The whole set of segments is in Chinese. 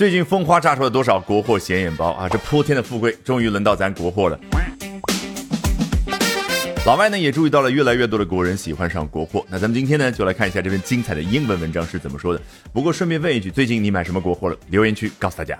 最近风花炸出了多少国货显眼包啊！这泼天的富贵，终于轮到咱国货了。老外呢也注意到了越来越多的国人喜欢上国货，那咱们今天呢就来看一下这篇精彩的英文文章是怎么说的。不过顺便问一句，最近你买什么国货了？留言区告诉大家。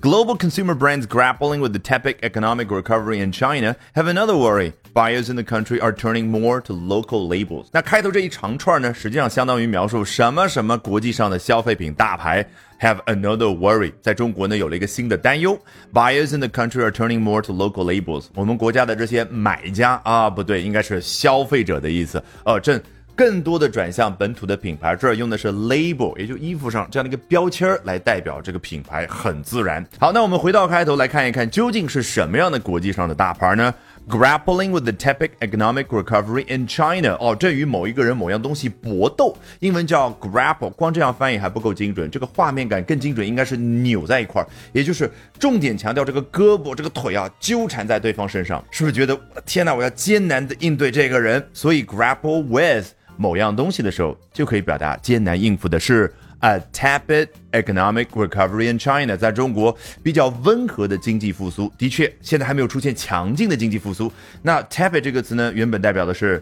Global consumer brands grappling with the tepid economic recovery in China have another worry. Buyers in the country are turning more to local labels. 那开头这一长串呢，实际上相当于描述什么什么国际上的消费品大牌 have another worry。在中国呢，有了一个新的担忧。Buyers in the country are turning more to local labels。我们国家的这些买家啊，不对，应该是消费者的意思。呃，正。 更多的转向本土的品牌，这儿用的是 label，也就衣服上这样的一个标签儿来代表这个品牌，很自然。好，那我们回到开头来看一看，究竟是什么样的国际上的大牌呢？Grappling with the tepid economic recovery in China，哦，正与某一个人、某样东西搏斗，英文叫 grapple，光这样翻译还不够精准，这个画面感更精准，应该是扭在一块儿，也就是重点强调这个胳膊、这个腿啊纠缠在对方身上，是不是觉得天哪，我要艰难的应对这个人？所以 grapple with。某样东西的时候，就可以表达艰难应付的是 a tepid economic recovery in China，在中国比较温和的经济复苏。的确，现在还没有出现强劲的经济复苏。那 tepid 这个词呢，原本代表的是。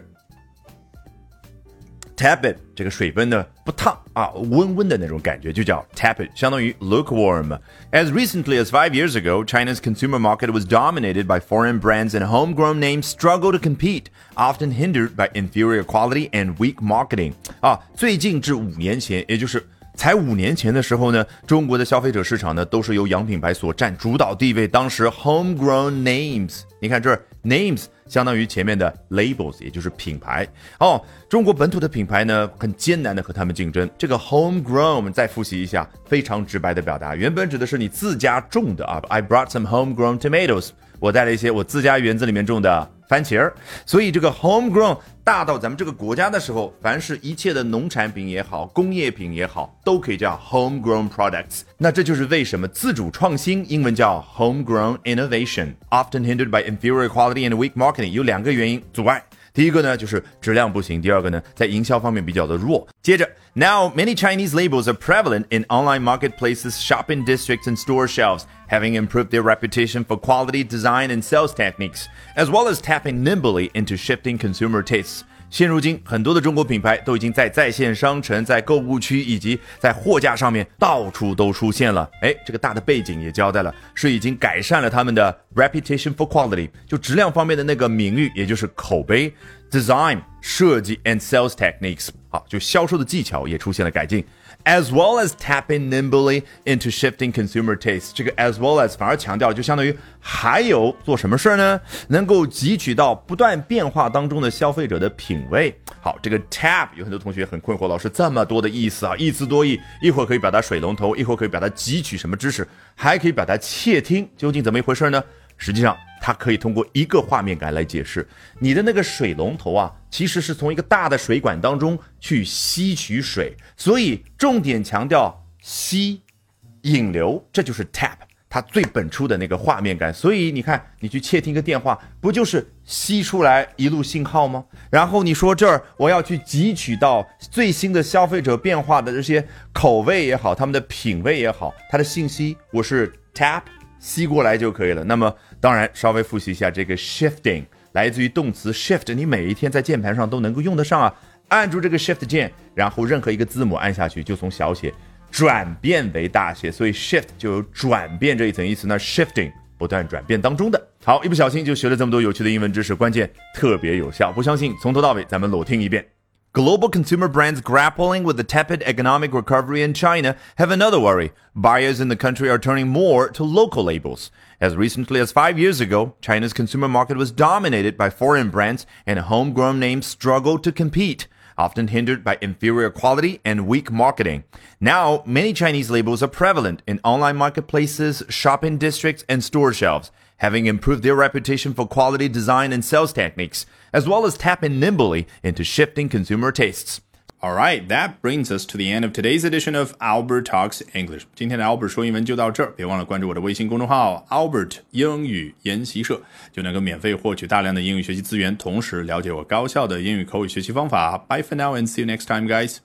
Tepid 这个水分呢不烫啊，温温的那种感觉就叫 tepid，相当于 lukewarm。As recently as five years ago, China's consumer market was dominated by foreign brands and homegrown names struggle to compete, often hindered by inferior quality and weak marketing。啊，最近至五年前，也就是 才五年前的时候呢，中国的消费者市场呢都是由洋品牌所占主导地位。当时 homegrown names，你看这 names。相当于前面的 labels，也就是品牌哦。中国本土的品牌呢，很艰难的和他们竞争。这个 homegrown，再复习一下，非常直白的表达，原本指的是你自家种的啊。I brought some homegrown tomatoes，我带了一些我自家园子里面种的。番茄儿，所以这个 homegrown 大到咱们这个国家的时候，凡是一切的农产品也好，工业品也好，都可以叫 homegrown products。那这就是为什么自主创新英文叫 homegrown innovation，often hindered by inferior quality and weak marketing。有两个原因阻碍。第一个呢就是质量不行，第二个呢在营销方面比较的弱。接着 ，Now many Chinese labels are prevalent in online marketplaces, shopping districts, and store shelves, having improved their reputation for quality, design, and sales techniques, as well as tapping nimbly into shifting consumer tastes. 现如今，很多的中国品牌都已经在在线商城、在购物区以及在货架上面到处都出现了。哎，这个大的背景也交代了，是已经改善了他们的 reputation for quality，就质量方面的那个名誉，也就是口碑。 Design 设计 and sales techniques，好，就销售的技巧也出现了改进。as well as tapping nimbly into shifting consumer tastes。这个 as well as 反而强调，就相当于还有做什么事儿呢？能够汲取到不断变化当中的消费者的品味。好，这个 tap 有很多同学很困惑，老师这么多的意思啊，一词多义，一会儿可以表达水龙头，一会儿可以表达汲取什么知识，还可以表达窃听，究竟怎么一回事呢？实际上，它可以通过一个画面感来解释。你的那个水龙头啊，其实是从一个大的水管当中去吸取水，所以重点强调吸、引流，这就是 tap 它最本初的那个画面感。所以你看，你去窃听个电话，不就是吸出来一路信号吗？然后你说这儿我要去汲取到最新的消费者变化的这些口味也好，他们的品味也好，它的信息我是 tap。吸过来就可以了。那么，当然稍微复习一下这个 shifting，来自于动词 shift，你每一天在键盘上都能够用得上啊。按住这个 shift 键，然后任何一个字母按下去，就从小写转变为大写，所以 shift 就有转变这一层意思。那 shifting 不断转变当中的。好，一不小心就学了这么多有趣的英文知识，关键特别有效。不相信，从头到尾咱们裸听一遍。Global consumer brands grappling with the tepid economic recovery in China have another worry. Buyers in the country are turning more to local labels. As recently as five years ago, China's consumer market was dominated by foreign brands and homegrown names struggled to compete, often hindered by inferior quality and weak marketing. Now, many Chinese labels are prevalent in online marketplaces, shopping districts, and store shelves having improved their reputation for quality design and sales techniques, as well as tapping nimbly into shifting consumer tastes. All right, that brings us to the end of today's edition of Albert Talks English. 今天的 Albert 说英文就到这儿，别忘了关注我的微信公众号 Albert 英语研习社，就能够免费获取大量的英语学习资源，同时了解我高效的英语口语学习方法。Bye for now and see you next time, guys.